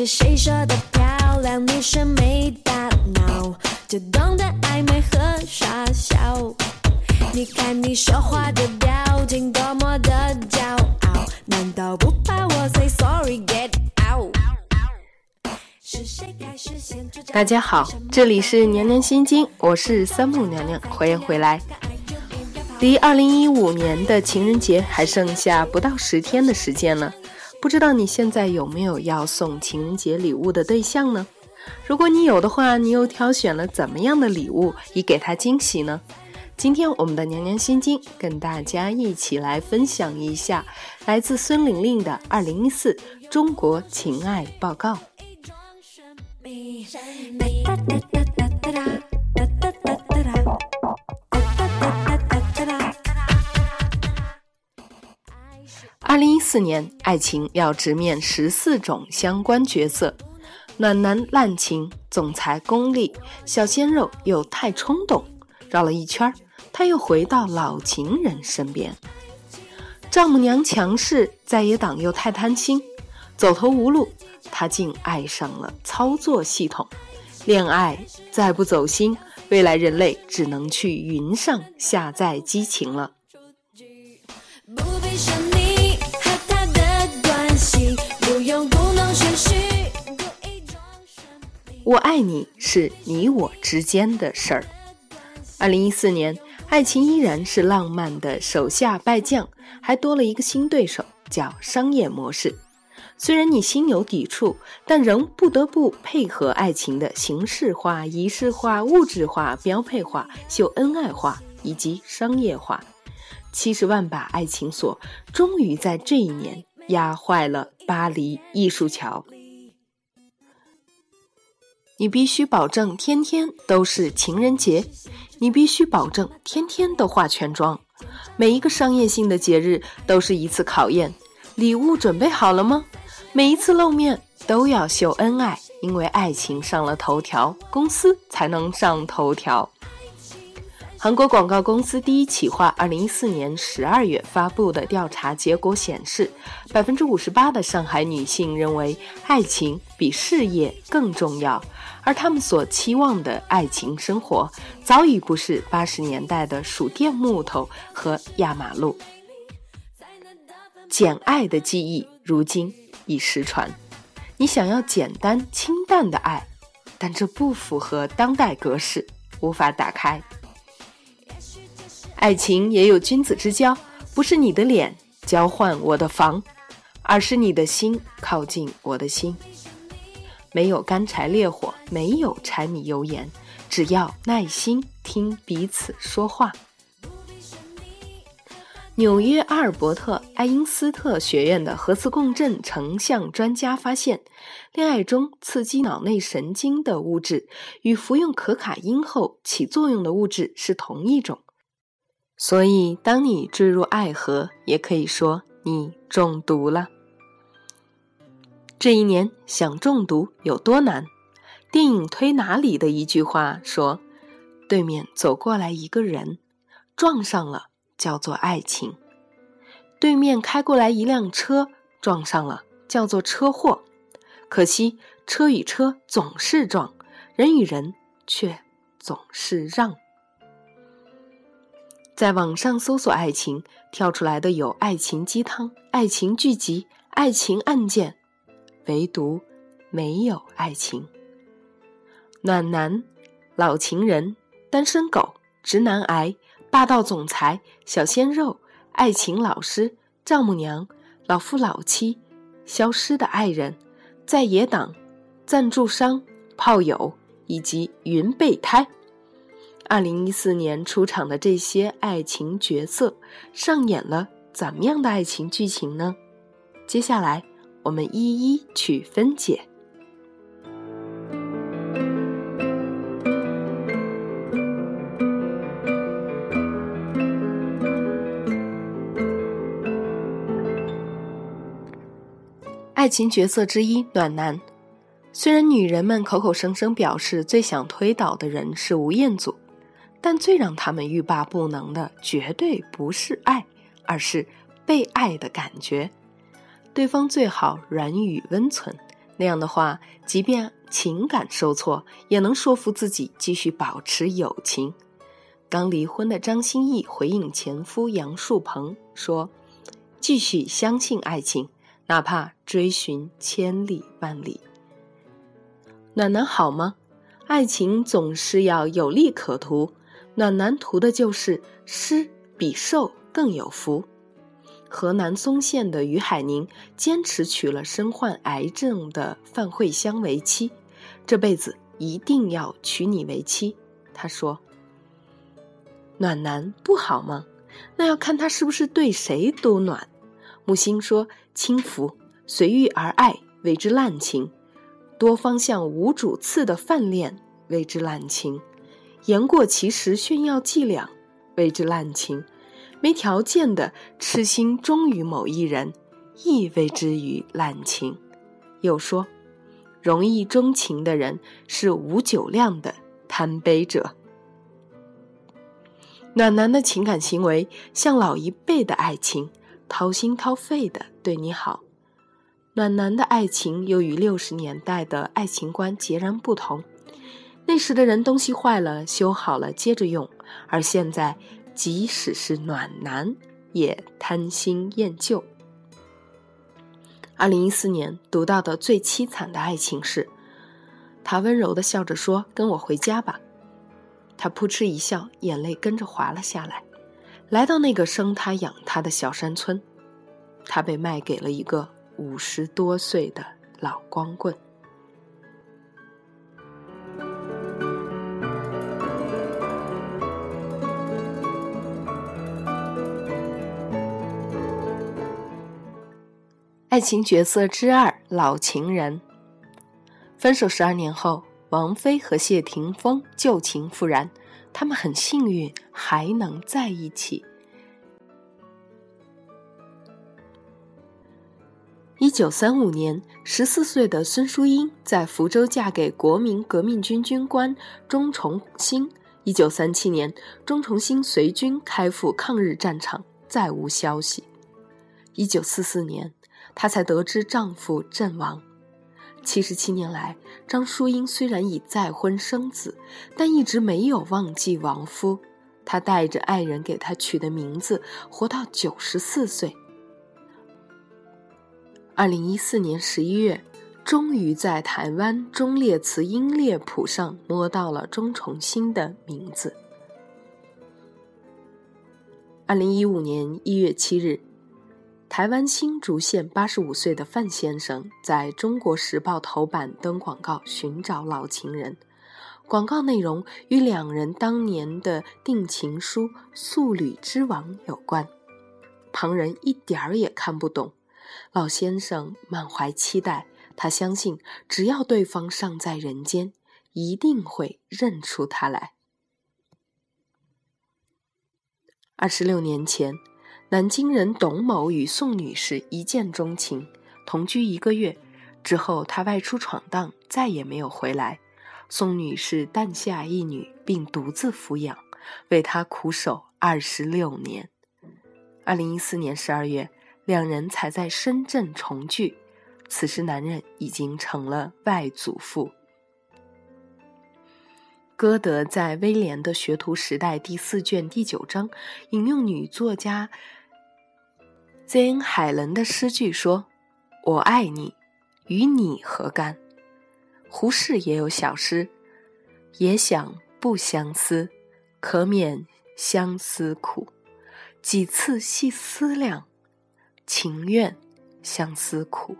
是谁说的漂亮？女生没大脑，就懂得暧昧和傻笑。你看你说话的表情多么的骄傲，难道不怕我 say sorry get out？大家好，这里是娘娘心经，我是三木娘娘，欢迎回来。离二零一五年的情人节还剩下不到十天的时间了，不知道你现在有没有要送情人节礼物的对象呢？如果你有的话，你又挑选了怎么样的礼物以给他惊喜呢？今天我们的娘娘心经跟大家一起来分享一下来自孙玲玲的二零一四中国情爱报告。四年，爱情要直面十四种相关角色：暖男滥情、总裁功利、小鲜肉又太冲动。绕了一圈。他又回到老情人身边，丈母娘强势，在野党又太贪心，走投无路，他竟爱上了操作系统。恋爱再不走心，未来人类只能去云上下载激情了。我爱你是你我之间的事儿。二零一四年。爱情依然是浪漫的手下败将，还多了一个新对手，叫商业模式。虽然你心有抵触，但仍不得不配合爱情的形式化、仪式化、物质化、标配化、秀恩爱化以及商业化。七十万把爱情锁终于在这一年压坏了巴黎艺术桥。你必须保证天天都是情人节，你必须保证天天都化全妆。每一个商业性的节日都是一次考验，礼物准备好了吗？每一次露面都要秀恩爱，因为爱情上了头条，公司才能上头条。韩国广告公司第一企划二零一四年十二月发布的调查结果显示，百分之五十八的上海女性认为爱情比事业更重要，而他们所期望的爱情生活早已不是八十年代的数电木头和压马路。简爱的记忆如今已失传，你想要简单清淡的爱，但这不符合当代格式，无法打开。爱情也有君子之交，不是你的脸交换我的房，而是你的心靠近我的心。没有干柴烈火，没有柴米油盐，只要耐心听彼此说话。纽约阿尔伯特爱因斯特学院的核磁共振成像专家发现，恋爱中刺激脑内神经的物质与服用可卡因后起作用的物质是同一种。所以，当你坠入爱河，也可以说你中毒了。这一年想中毒有多难？电影《推拿》里的一句话说：“对面走过来一个人，撞上了叫做爱情；对面开过来一辆车，撞上了叫做车祸。可惜车与车总是撞，人与人却总是让。”在网上搜索爱情，跳出来的有爱情鸡汤、爱情剧集、爱情案件，唯独没有爱情。暖男、老情人、单身狗、直男癌、霸道总裁、小鲜肉、爱情老师、丈母娘、老夫老妻、消失的爱人、在野党、赞助商、炮友以及云备胎。二零一四年出场的这些爱情角色，上演了怎么样的爱情剧情呢？接下来我们一一去分解。爱情角色之一，暖男。虽然女人们口口声声表示最想推倒的人是吴彦祖。但最让他们欲罢不能的，绝对不是爱，而是被爱的感觉。对方最好软语温存，那样的话，即便情感受挫，也能说服自己继续保持友情。刚离婚的张歆艺回应前夫杨树鹏说：“继续相信爱情，哪怕追寻千里万里。”暖男好吗？爱情总是要有利可图，暖男图的就是施比受更有福。河南嵩县的于海宁坚持娶了身患癌症的范慧香为妻，这辈子一定要娶你为妻。他说：“暖男不好吗？那要看他是不是对谁都暖。”木星说：“轻浮随遇而爱为之滥情，多方向无主次的泛恋为之滥情，言过其实炫耀伎俩为之滥情。”没条件的痴心忠于某一人，亦为之于滥情。又说，容易钟情的人是无酒量的贪杯者。暖男的情感行为像老一辈的爱情，掏心掏肺的对你好。暖男的爱情又与六十年代的爱情观截然不同。那时的人东西坏了修好了接着用，而现在。即使是暖男，也贪新厌旧。二零一四年读到的最凄惨的爱情是，他温柔的笑着说：“跟我回家吧。”他扑哧一笑，眼泪跟着滑了下来。来到那个生他养他的小山村，他被卖给了一个五十多岁的老光棍。爱情角色之二：老情人。分手十二年后，王菲和谢霆锋旧情复燃，他们很幸运还能在一起。一九三五年，十四岁的孙淑英在福州嫁给国民革命军军官钟崇兴。一九三七年，钟崇兴随军开赴抗日战场，再无消息。一九四四年。她才得知丈夫阵亡。七十七年来，张淑英虽然已再婚生子，但一直没有忘记亡夫。她带着爱人给他取的名字，活到九十四岁。二零一四年十一月，终于在台湾忠烈祠英烈谱上摸到了钟崇新的名字。二零一五年一月七日。台湾新竹县八十五岁的范先生在中国时报头版登广告寻找老情人，广告内容与两人当年的定情书《素履之王》有关，旁人一点儿也看不懂。老先生满怀期待，他相信只要对方尚在人间，一定会认出他来。二十六年前。南京人董某与宋女士一见钟情，同居一个月之后，他外出闯荡，再也没有回来。宋女士诞下一女，并独自抚养，为他苦守二十六年。二零一四年十二月，两人才在深圳重聚。此时，男人已经成了外祖父。歌德在《威廉的学徒时代》第四卷第九章引用女作家。Z.N. 海伦的诗句说：“我爱你，与你何干？”胡适也有小诗：“也想不相思，可免相思苦。几次细思量，情愿相思苦。”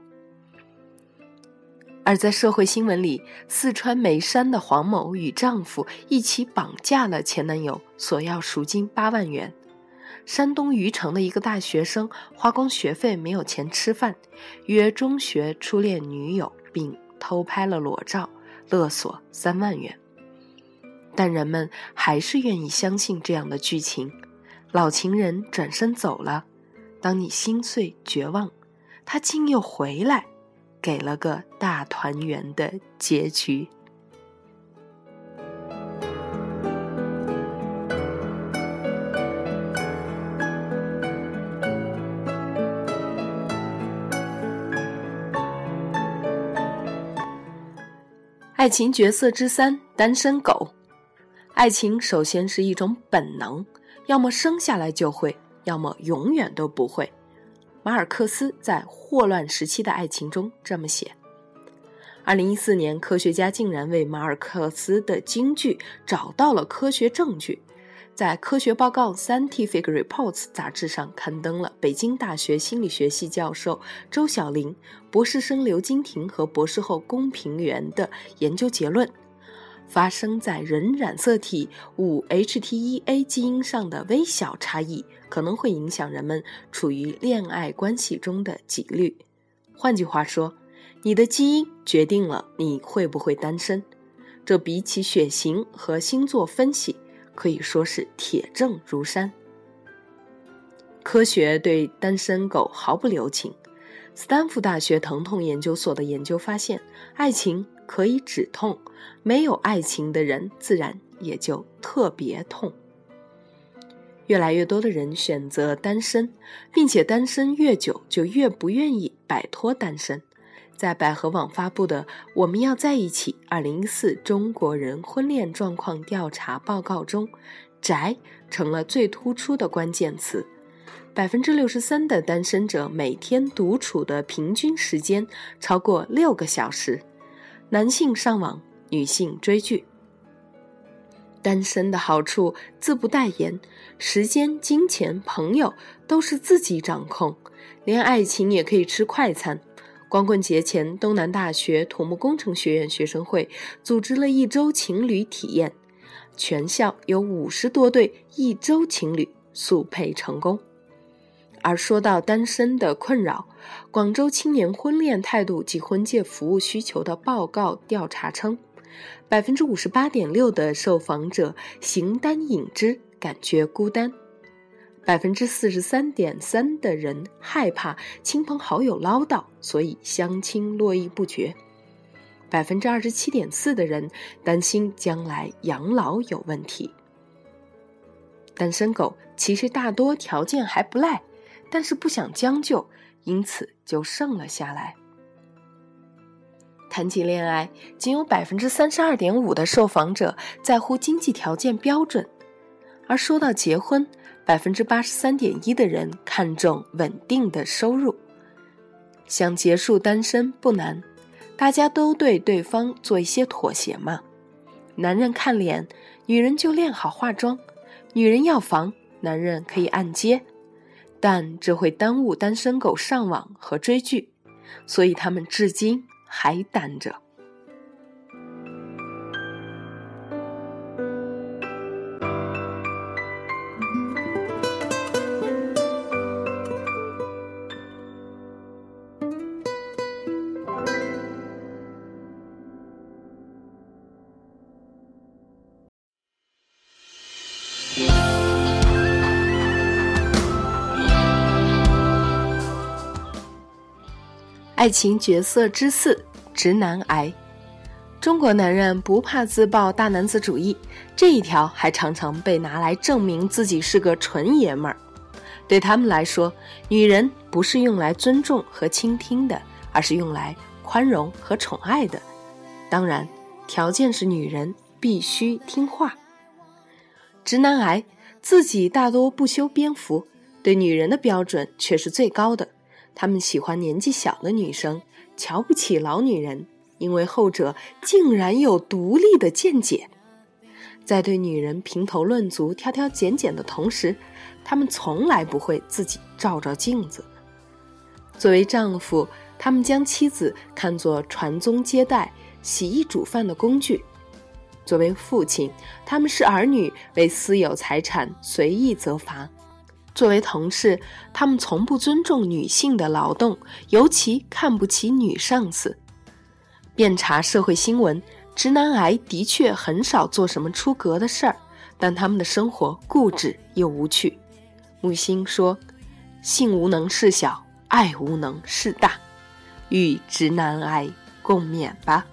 而在社会新闻里，四川眉山的黄某与丈夫一起绑架了前男友，索要赎金八万元。山东虞城的一个大学生花光学费没有钱吃饭，约中学初恋女友，并偷拍了裸照，勒索三万元。但人们还是愿意相信这样的剧情：老情人转身走了，当你心碎绝望，他竟又回来，给了个大团圆的结局。爱情角色之三：单身狗。爱情首先是一种本能，要么生下来就会，要么永远都不会。马尔克斯在《霍乱时期的爱情》中这么写。二零一四年，科学家竟然为马尔克斯的金句找到了科学证据。在科学报告《Scientific Reports》杂志上刊登了北京大学心理学系教授周小林、博士生刘金婷和博士后龚平原的研究结论：发生在人染色体五 HT1A 基因上的微小差异，可能会影响人们处于恋爱关系中的几率。换句话说，你的基因决定了你会不会单身。这比起血型和星座分析。可以说是铁证如山。科学对单身狗毫不留情。斯坦福大学疼痛研究所的研究发现，爱情可以止痛，没有爱情的人自然也就特别痛。越来越多的人选择单身，并且单身越久就越不愿意摆脱单身。在百合网发布的《我们要在一起（二零一四中国人婚恋状况调查报告》中，宅成了最突出的关键词。百分之六十三的单身者每天独处的平均时间超过六个小时，男性上网，女性追剧。单身的好处自不待言，时间、金钱、朋友都是自己掌控，连爱情也可以吃快餐。光棍节前，东南大学土木工程学院学生会组织了一周情侣体验，全校有五十多对一周情侣速配成功。而说到单身的困扰，广州青年婚恋态度及婚介服务需求的报告调查称，百分之五十八点六的受访者形单影只，感觉孤单。百分之四十三点三的人害怕亲朋好友唠叨，所以相亲络绎不绝。百分之二十七点四的人担心将来养老有问题。单身狗其实大多条件还不赖，但是不想将就，因此就剩了下来。谈起恋爱，仅有百分之三十二点五的受访者在乎经济条件标准，而说到结婚。百分之八十三点一的人看重稳定的收入，想结束单身不难，大家都对对方做一些妥协嘛。男人看脸，女人就练好化妆；女人要房，男人可以按揭。但这会耽误单身狗上网和追剧，所以他们至今还单着。爱情角色之四：直男癌。中国男人不怕自曝大男子主义，这一条还常常被拿来证明自己是个纯爷们儿。对他们来说，女人不是用来尊重和倾听的，而是用来宽容和宠爱的。当然，条件是女人必须听话。直男癌自己大多不修边幅，对女人的标准却是最高的。他们喜欢年纪小的女生，瞧不起老女人，因为后者竟然有独立的见解。在对女人评头论足、挑挑拣拣的同时，他们从来不会自己照照镜子。作为丈夫，他们将妻子看作传宗接代、洗衣煮饭的工具；作为父亲，他们视儿女为私有财产，随意责罚。作为同事，他们从不尊重女性的劳动，尤其看不起女上司。遍查社会新闻，直男癌的确很少做什么出格的事儿，但他们的生活固执又无趣。木星说：“性无能是小，爱无能是大，与直男癌共勉吧。”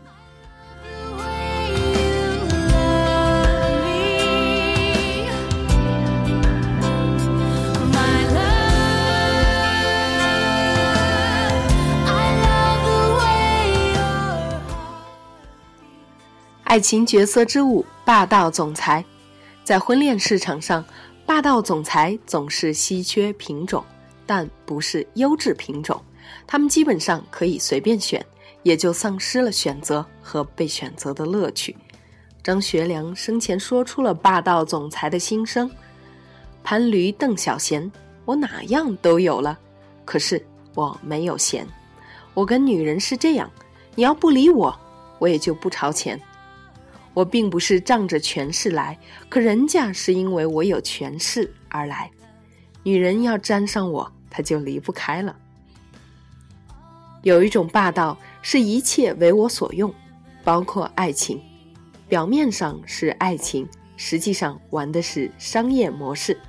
爱情角色之五：霸道总裁。在婚恋市场上，霸道总裁总是稀缺品种，但不是优质品种。他们基本上可以随便选，也就丧失了选择和被选择的乐趣。张学良生前说出了霸道总裁的心声：“潘驴邓小闲，我哪样都有了，可是我没有闲。我跟女人是这样，你要不理我，我也就不朝前。我并不是仗着权势来，可人家是因为我有权势而来。女人要沾上我，她就离不开了。有一种霸道，是一切为我所用，包括爱情。”表面上是爱情，实际上玩的是商业模式。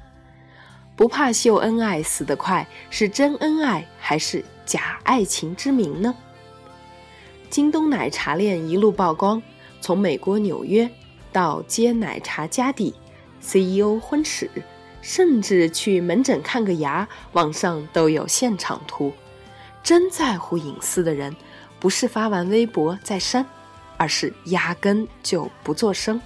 不怕秀恩爱死得快，是真恩爱还是假爱情之名呢？京东奶茶链一路曝光，从美国纽约到接奶茶家底，CEO 婚史，甚至去门诊看个牙，网上都有现场图。真在乎隐私的人，不是发完微博再删。而是压根就不做声。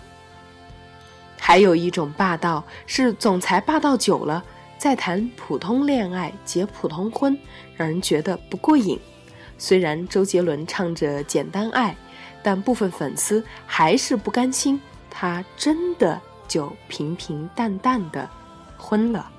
还有一种霸道是总裁霸道久了，再谈普通恋爱结普通婚，让人觉得不过瘾。虽然周杰伦唱着简单爱，但部分粉丝还是不甘心，他真的就平平淡淡的昏了。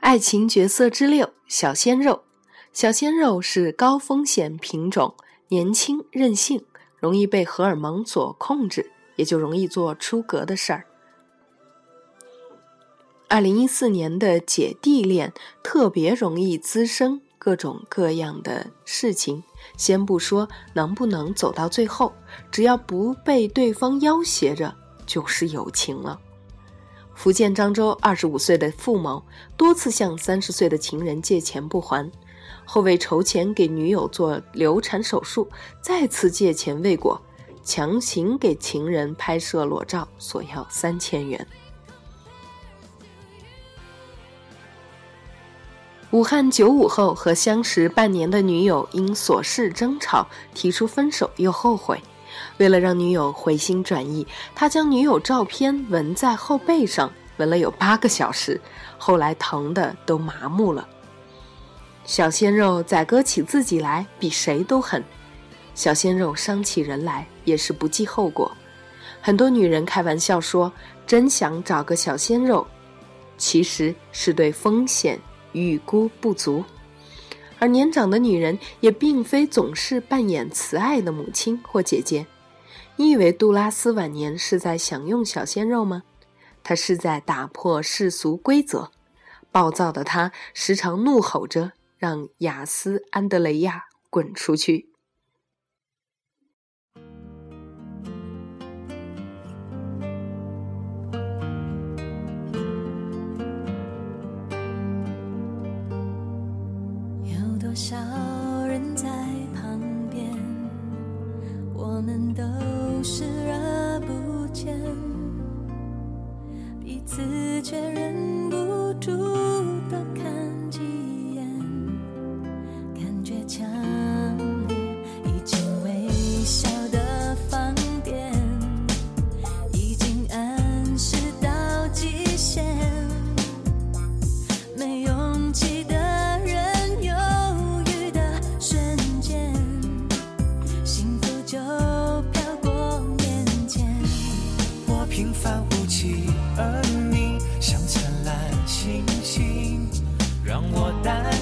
爱情角色之六：小鲜肉。小鲜肉是高风险品种，年轻任性，容易被荷尔蒙所控制，也就容易做出格的事儿。二零一四年的姐弟恋特别容易滋生各种各样的事情。先不说能不能走到最后，只要不被对方要挟着，就是友情了。福建漳州二十五岁的付某多次向三十岁的情人借钱不还，后为筹钱给女友做流产手术，再次借钱未果，强行给情人拍摄裸照，索要三千元。武汉九五后和相识半年的女友因琐事争吵，提出分手，又后悔。为了让女友回心转意，他将女友照片纹在后背上，纹了有八个小时，后来疼的都麻木了。小鲜肉宰割起自己来比谁都狠，小鲜肉伤起人来也是不计后果。很多女人开玩笑说：“真想找个小鲜肉”，其实是对风险预估不足。而年长的女人也并非总是扮演慈爱的母亲或姐姐。你以为杜拉斯晚年是在享用小鲜肉吗？他是在打破世俗规则。暴躁的他时常怒吼着，让雅斯·安德雷亚滚出去。少人在旁边，我们都视而不见，彼此却忍不住多看。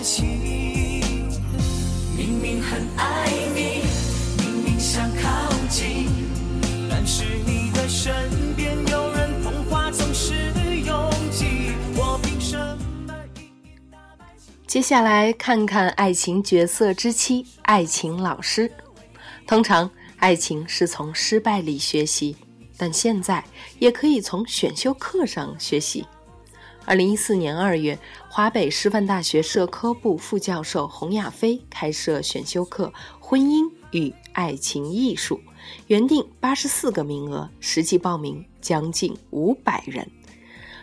情。明明很爱你，明明想靠近，但是你的身边有人，童话总是拥挤。我凭什么？接下来看看爱情角色之七，爱情老师。通常，爱情是从失败里学习。但现在也可以从选修课上学习。二零一四年二月，华北师范大学社科部副教授洪亚飞开设选修课《婚姻与爱情艺术》，原定八十四个名额，实际报名将近五百人。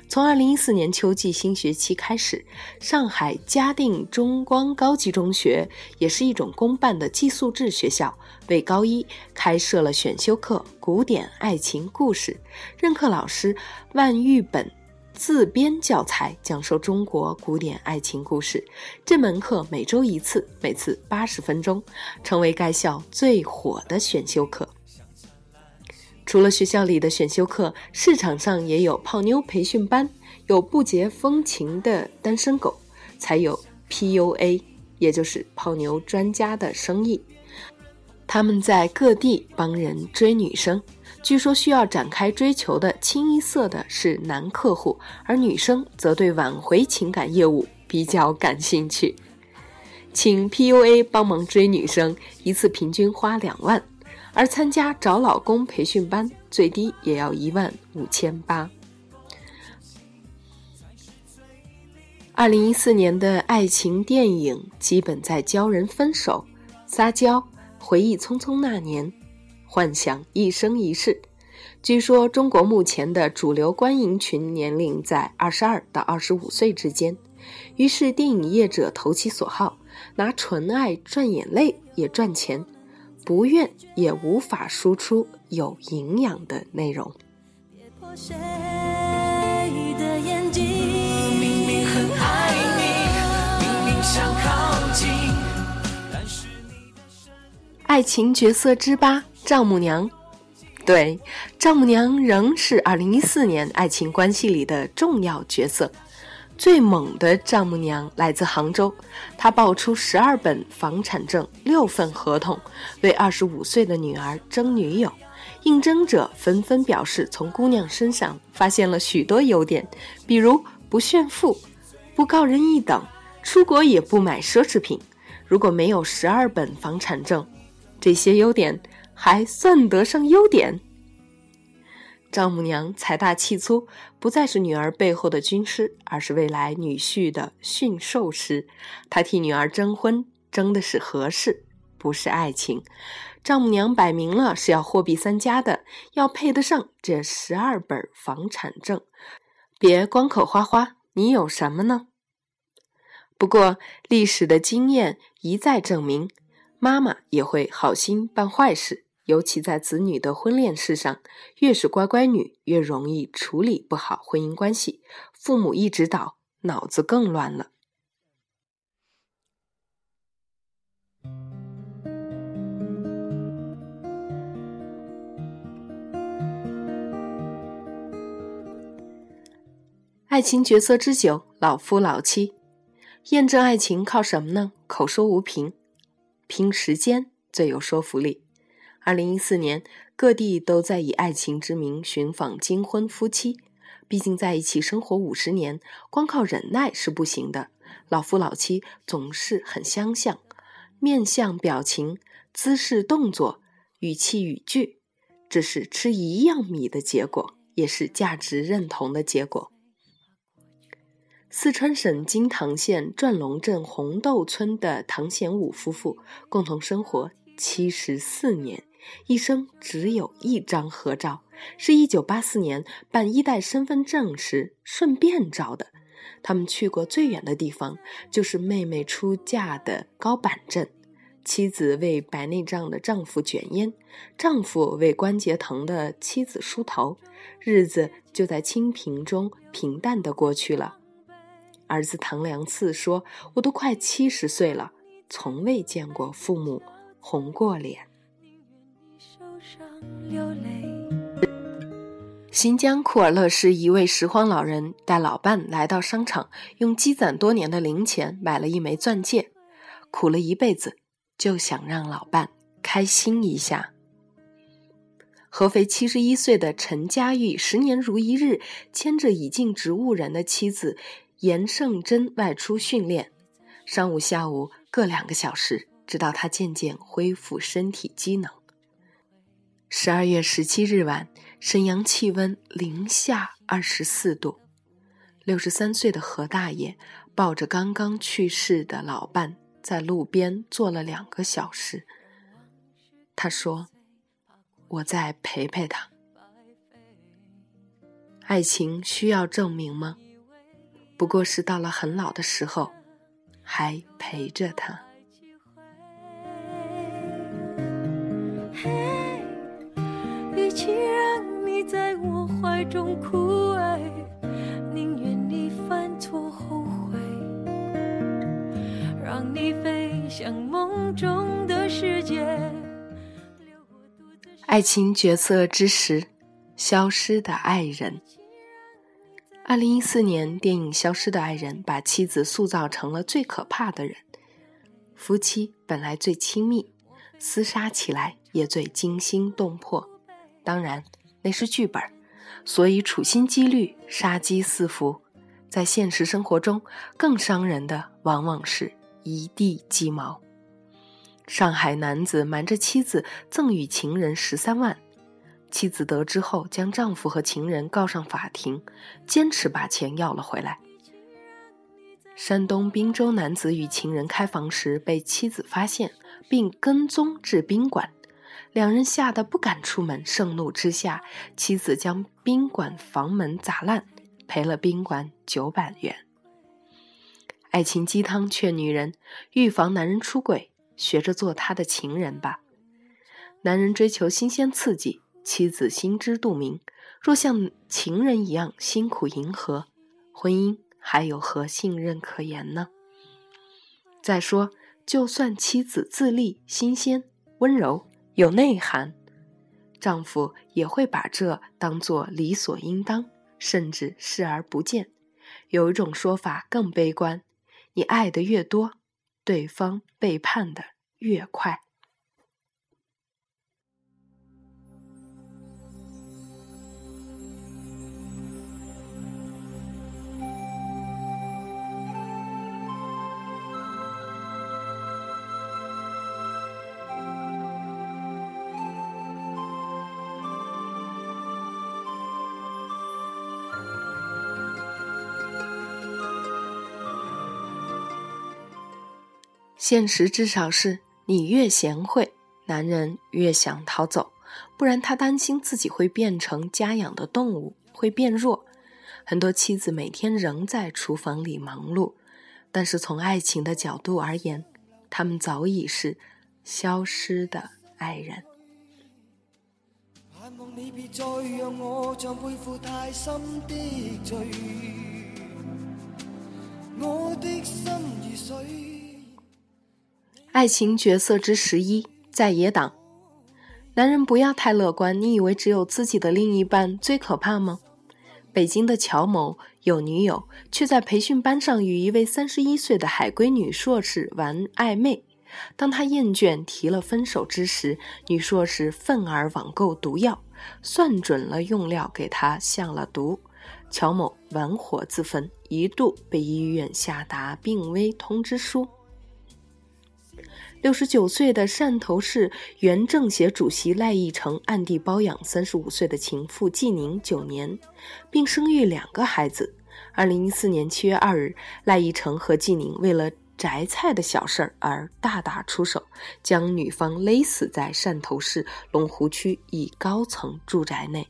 从二零一四年秋季新学期开始，上海嘉定中光高级中学也是一种公办的寄宿制学校，为高一开设了选修课《古典爱情故事》，任课老师万玉本自编教材，讲授中国古典爱情故事。这门课每周一次，每次八十分钟，成为该校最火的选修课。除了学校里的选修课，市场上也有泡妞培训班，有不解风情的单身狗，才有 PUA，也就是泡妞专家的生意。他们在各地帮人追女生，据说需要展开追求的清一色的是男客户，而女生则对挽回情感业务比较感兴趣。请 PUA 帮忙追女生，一次平均花两万。而参加找老公培训班，最低也要一万五千八。二零一四年的爱情电影基本在教人分手、撒娇、回忆匆匆那年、幻想一生一世。据说中国目前的主流观影群年龄在二十二到二十五岁之间，于是电影业者投其所好，拿纯爱赚眼泪也赚钱。不愿也无法输出有营养的内容。爱情角色之八，丈母娘。对，丈母娘仍是二零一四年爱情关系里的重要角色。最猛的丈母娘来自杭州，她爆出十二本房产证、六份合同，为二十五岁的女儿争女友。应征者纷纷表示，从姑娘身上发现了许多优点，比如不炫富、不高人一等、出国也不买奢侈品。如果没有十二本房产证，这些优点还算得上优点？丈母娘财大气粗，不再是女儿背后的军师，而是未来女婿的驯兽师。她替女儿征婚，征的是合适，不是爱情。丈母娘摆明了是要货比三家的，要配得上这十二本房产证。别光口花花，你有什么呢？不过历史的经验一再证明，妈妈也会好心办坏事。尤其在子女的婚恋事上，越是乖乖女，越容易处理不好婚姻关系。父母一指导，脑子更乱了。爱情角色之九，老夫老妻。验证爱情靠什么呢？口说无凭，凭时间最有说服力。二零一四年，各地都在以爱情之名寻访金婚夫妻。毕竟在一起生活五十年，光靠忍耐是不行的。老夫老妻总是很相像，面相、表情、姿势、动作、语气、语句，这是吃一样米的结果，也是价值认同的结果。四川省金堂县转龙镇红豆村的唐贤武夫妇共同生活七十四年。一生只有一张合照，是一九八四年办一代身份证时顺便照的。他们去过最远的地方，就是妹妹出嫁的高坂镇。妻子为白内障的丈夫卷烟，丈夫为关节疼的妻子梳头，日子就在清贫中平淡的过去了。儿子唐良次说：“我都快七十岁了，从未见过父母红过脸。”新疆库尔勒市一位拾荒老人带老伴来到商场，用积攒多年的零钱买了一枚钻戒，苦了一辈子，就想让老伴开心一下。合肥七十一岁的陈佳玉，十年如一日牵着已经植物人的妻子严胜珍外出训练，上午下午各两个小时，直到他渐渐恢复身体机能。十二月十七日晚，沈阳气温零下二十四度。六十三岁的何大爷抱着刚刚去世的老伴，在路边坐了两个小时。他说：“我再陪陪他。”爱情需要证明吗？不过是到了很老的时候，还陪着他。既然你在我怀中枯萎，宁愿你犯错后悔，让你飞向梦中的世界。爱情角色之时：消失的爱人。二零一四年，电影《消失的爱人》把妻子塑造成了最可怕的人。夫妻本来最亲密，厮杀起来也最惊心动魄。当然，那是剧本，所以处心积虑，杀机四伏。在现实生活中，更伤人的往往是一地鸡毛。上海男子瞒着妻子赠与情人十三万。妻子得知后，将丈夫和情人告上法庭，坚持把钱要了回来。山东滨州男子与情人开房时被妻子发现，并跟踪至宾馆，两人吓得不敢出门。盛怒之下，妻子将宾馆房门砸烂，赔了宾馆九百元。爱情鸡汤劝女人：预防男人出轨，学着做他的情人吧。男人追求新鲜刺激。妻子心知肚明，若像情人一样辛苦迎合，婚姻还有何信任可言呢？再说，就算妻子自立、新鲜、温柔、有内涵，丈夫也会把这当作理所应当，甚至视而不见。有一种说法更悲观：你爱的越多，对方背叛的越快。现实至少是你越贤惠，男人越想逃走，不然他担心自己会变成家养的动物，会变弱。很多妻子每天仍在厨房里忙碌，但是从爱情的角度而言，他们早已是消失的爱人。盼望你别再让我像背负太深的罪，我的心如水。爱情角色之十一，在野党。男人不要太乐观，你以为只有自己的另一半最可怕吗？北京的乔某有女友，却在培训班上与一位三十一岁的海归女硕士玩暧昧。当他厌倦提了分手之时，女硕士愤而网购毒药，算准了用料给他下了毒。乔某玩火自焚，一度被医院下达病危通知书。六十九岁的汕头市原政协主席赖义成暗地包养三十五岁的情妇季宁九年，并生育两个孩子。二零一四年七月二日，赖义成和季宁为了摘菜的小事儿而大打出手，将女方勒死在汕头市龙湖区一高层住宅内。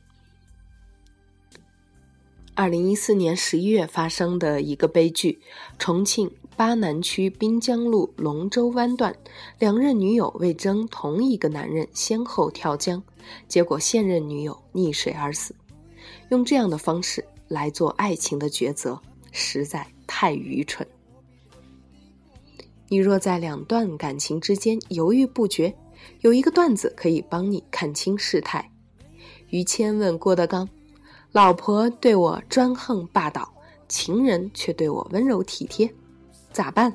二零一四年十一月发生的一个悲剧：重庆。巴南区滨江路龙舟湾段，两任女友为争同一个男人，先后跳江，结果现任女友溺水而死。用这样的方式来做爱情的抉择，实在太愚蠢。你若在两段感情之间犹豫不决，有一个段子可以帮你看清事态。于谦问郭德纲：“老婆对我专横霸道，情人却对我温柔体贴。”咋办？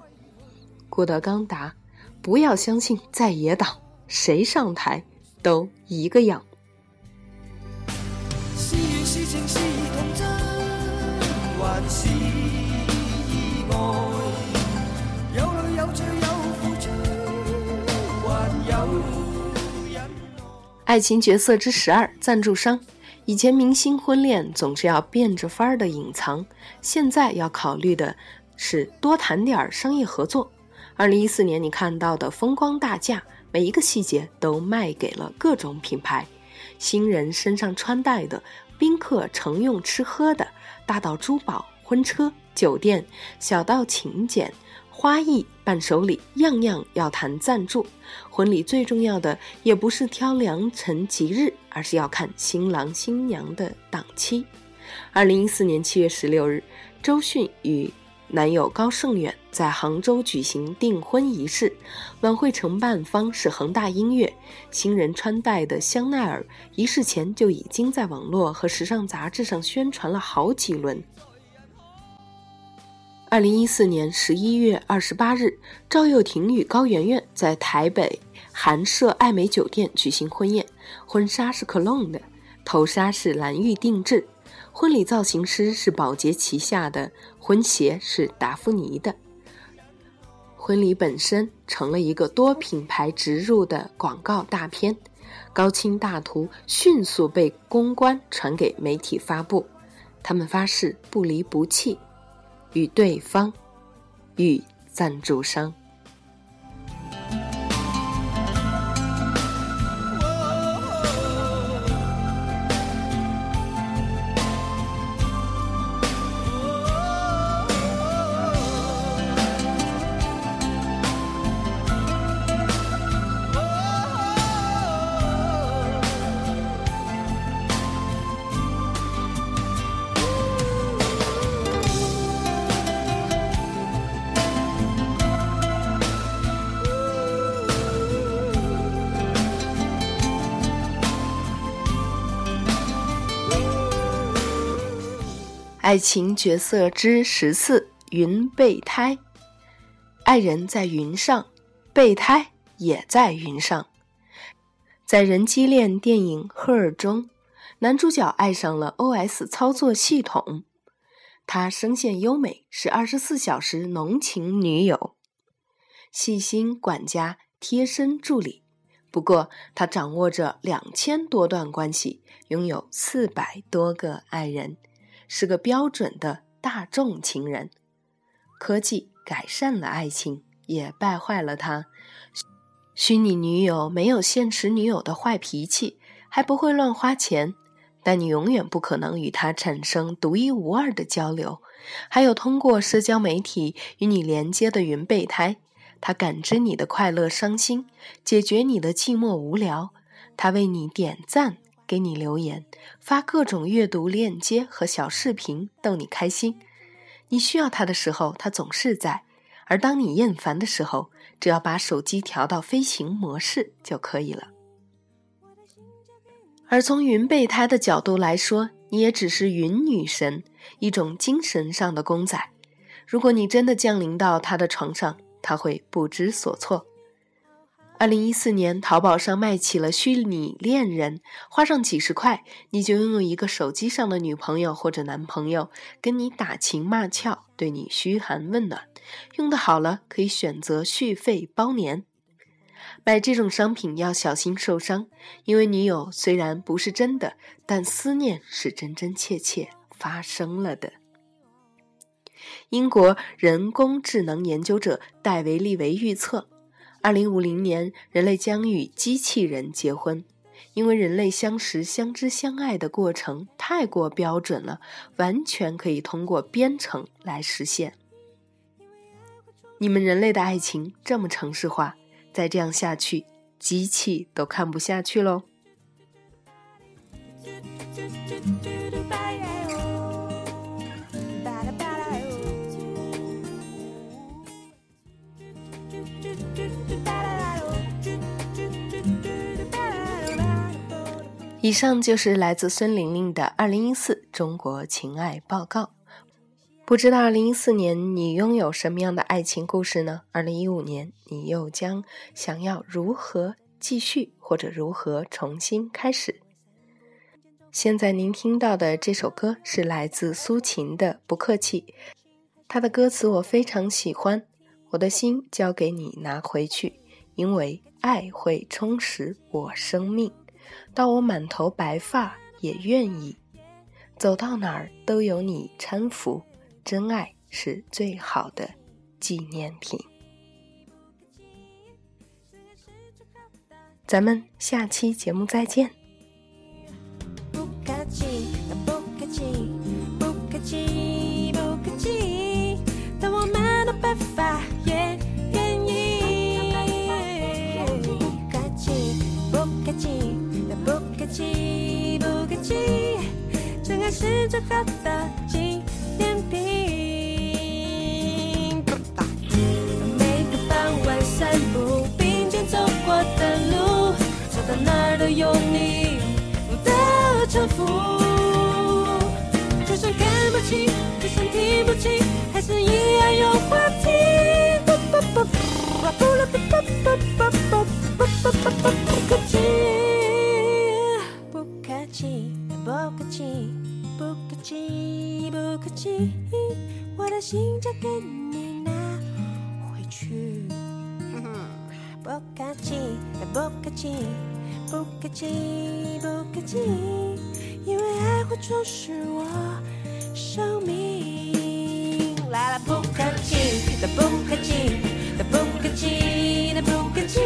郭德纲答：“不要相信在野党，谁上台都一个样。”爱情角色之十二：赞助商。以前明星婚恋总是要变着法儿的隐藏，现在要考虑的。是多谈点商业合作。二零一四年你看到的风光大嫁，每一个细节都卖给了各种品牌。新人身上穿戴的宾客乘用吃喝的，大到珠宝、婚车、酒店，小到请柬、花艺、伴手礼，样样要谈赞助。婚礼最重要的也不是挑良辰吉日，而是要看新郎新娘的档期。二零一四年七月十六日，周迅与男友高胜远在杭州举行订婚仪式，晚会承办方是恒大音乐。新人穿戴的香奈儿，仪式前就已经在网络和时尚杂志上宣传了好几轮。二零一四年十一月二十八日，赵又廷与高圆圆在台北韩舍爱美酒店举行婚宴，婚纱是 c o l o n 的，头纱是蓝玉定制。婚礼造型师是宝洁旗下的，婚鞋是达芙妮的。婚礼本身成了一个多品牌植入的广告大片，高清大图迅速被公关传给媒体发布。他们发誓不离不弃，与对方，与赞助商。爱情角色之十四：云备胎。爱人在云上，备胎也在云上。在人机恋电影《赫尔》中，男主角爱上了 OS 操作系统，他声线优美，是二十四小时浓情女友，细心管家，贴身助理。不过，他掌握着两千多段关系，拥有四百多个爱人。是个标准的大众情人，科技改善了爱情，也败坏了它。虚拟女友没有现实女友的坏脾气，还不会乱花钱，但你永远不可能与她产生独一无二的交流。还有通过社交媒体与你连接的云备胎，他感知你的快乐伤心，解决你的寂寞无聊，他为你点赞。给你留言，发各种阅读链接和小视频逗你开心。你需要他的时候，他总是在；而当你厌烦的时候，只要把手机调到飞行模式就可以了。而从云备胎的角度来说，你也只是云女神，一种精神上的公仔。如果你真的降临到他的床上，他会不知所措。二零一四年，淘宝上卖起了虚拟恋人，花上几十块，你就拥有一个手机上的女朋友或者男朋友，跟你打情骂俏，对你嘘寒问暖。用的好了，可以选择续费包年。买这种商品要小心受伤，因为女友虽然不是真的，但思念是真真切切发生了的。英国人工智能研究者戴维利维预测。二零五零年，人类将与机器人结婚，因为人类相识、相知、相爱的过程太过标准了，完全可以通过编程来实现。你们人类的爱情这么程式化，再这样下去，机器都看不下去喽。以上就是来自孙玲玲的《二零一四中国情爱报告》。不知道二零一四年你拥有什么样的爱情故事呢？二零一五年你又将想要如何继续，或者如何重新开始？现在您听到的这首歌是来自苏秦的《不客气》，他的歌词我非常喜欢。我的心交给你拿回去，因为爱会充实我生命。到我满头白发也愿意。走到哪儿都有你搀扶，真爱是最好的纪念品。咱们下期节目再见。不客气，不客气，不客气，情不客气真爱是最好的纪念品。每个傍晚散步，并肩走过的路，走到哪儿都有你的搀扶。就算看不清，就算听不清，还是一样有话题。不不不不不不不不不不不不不不客气，不我的心交给你拿回去。不客气，不客气，不客气，不客气，因为爱会充实我生命。来了，不客气，不客气，不客气，不客气，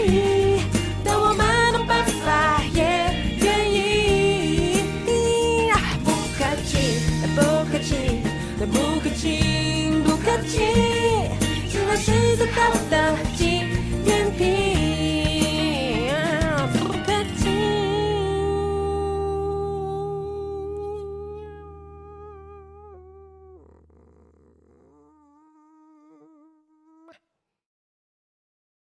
你就把十字高的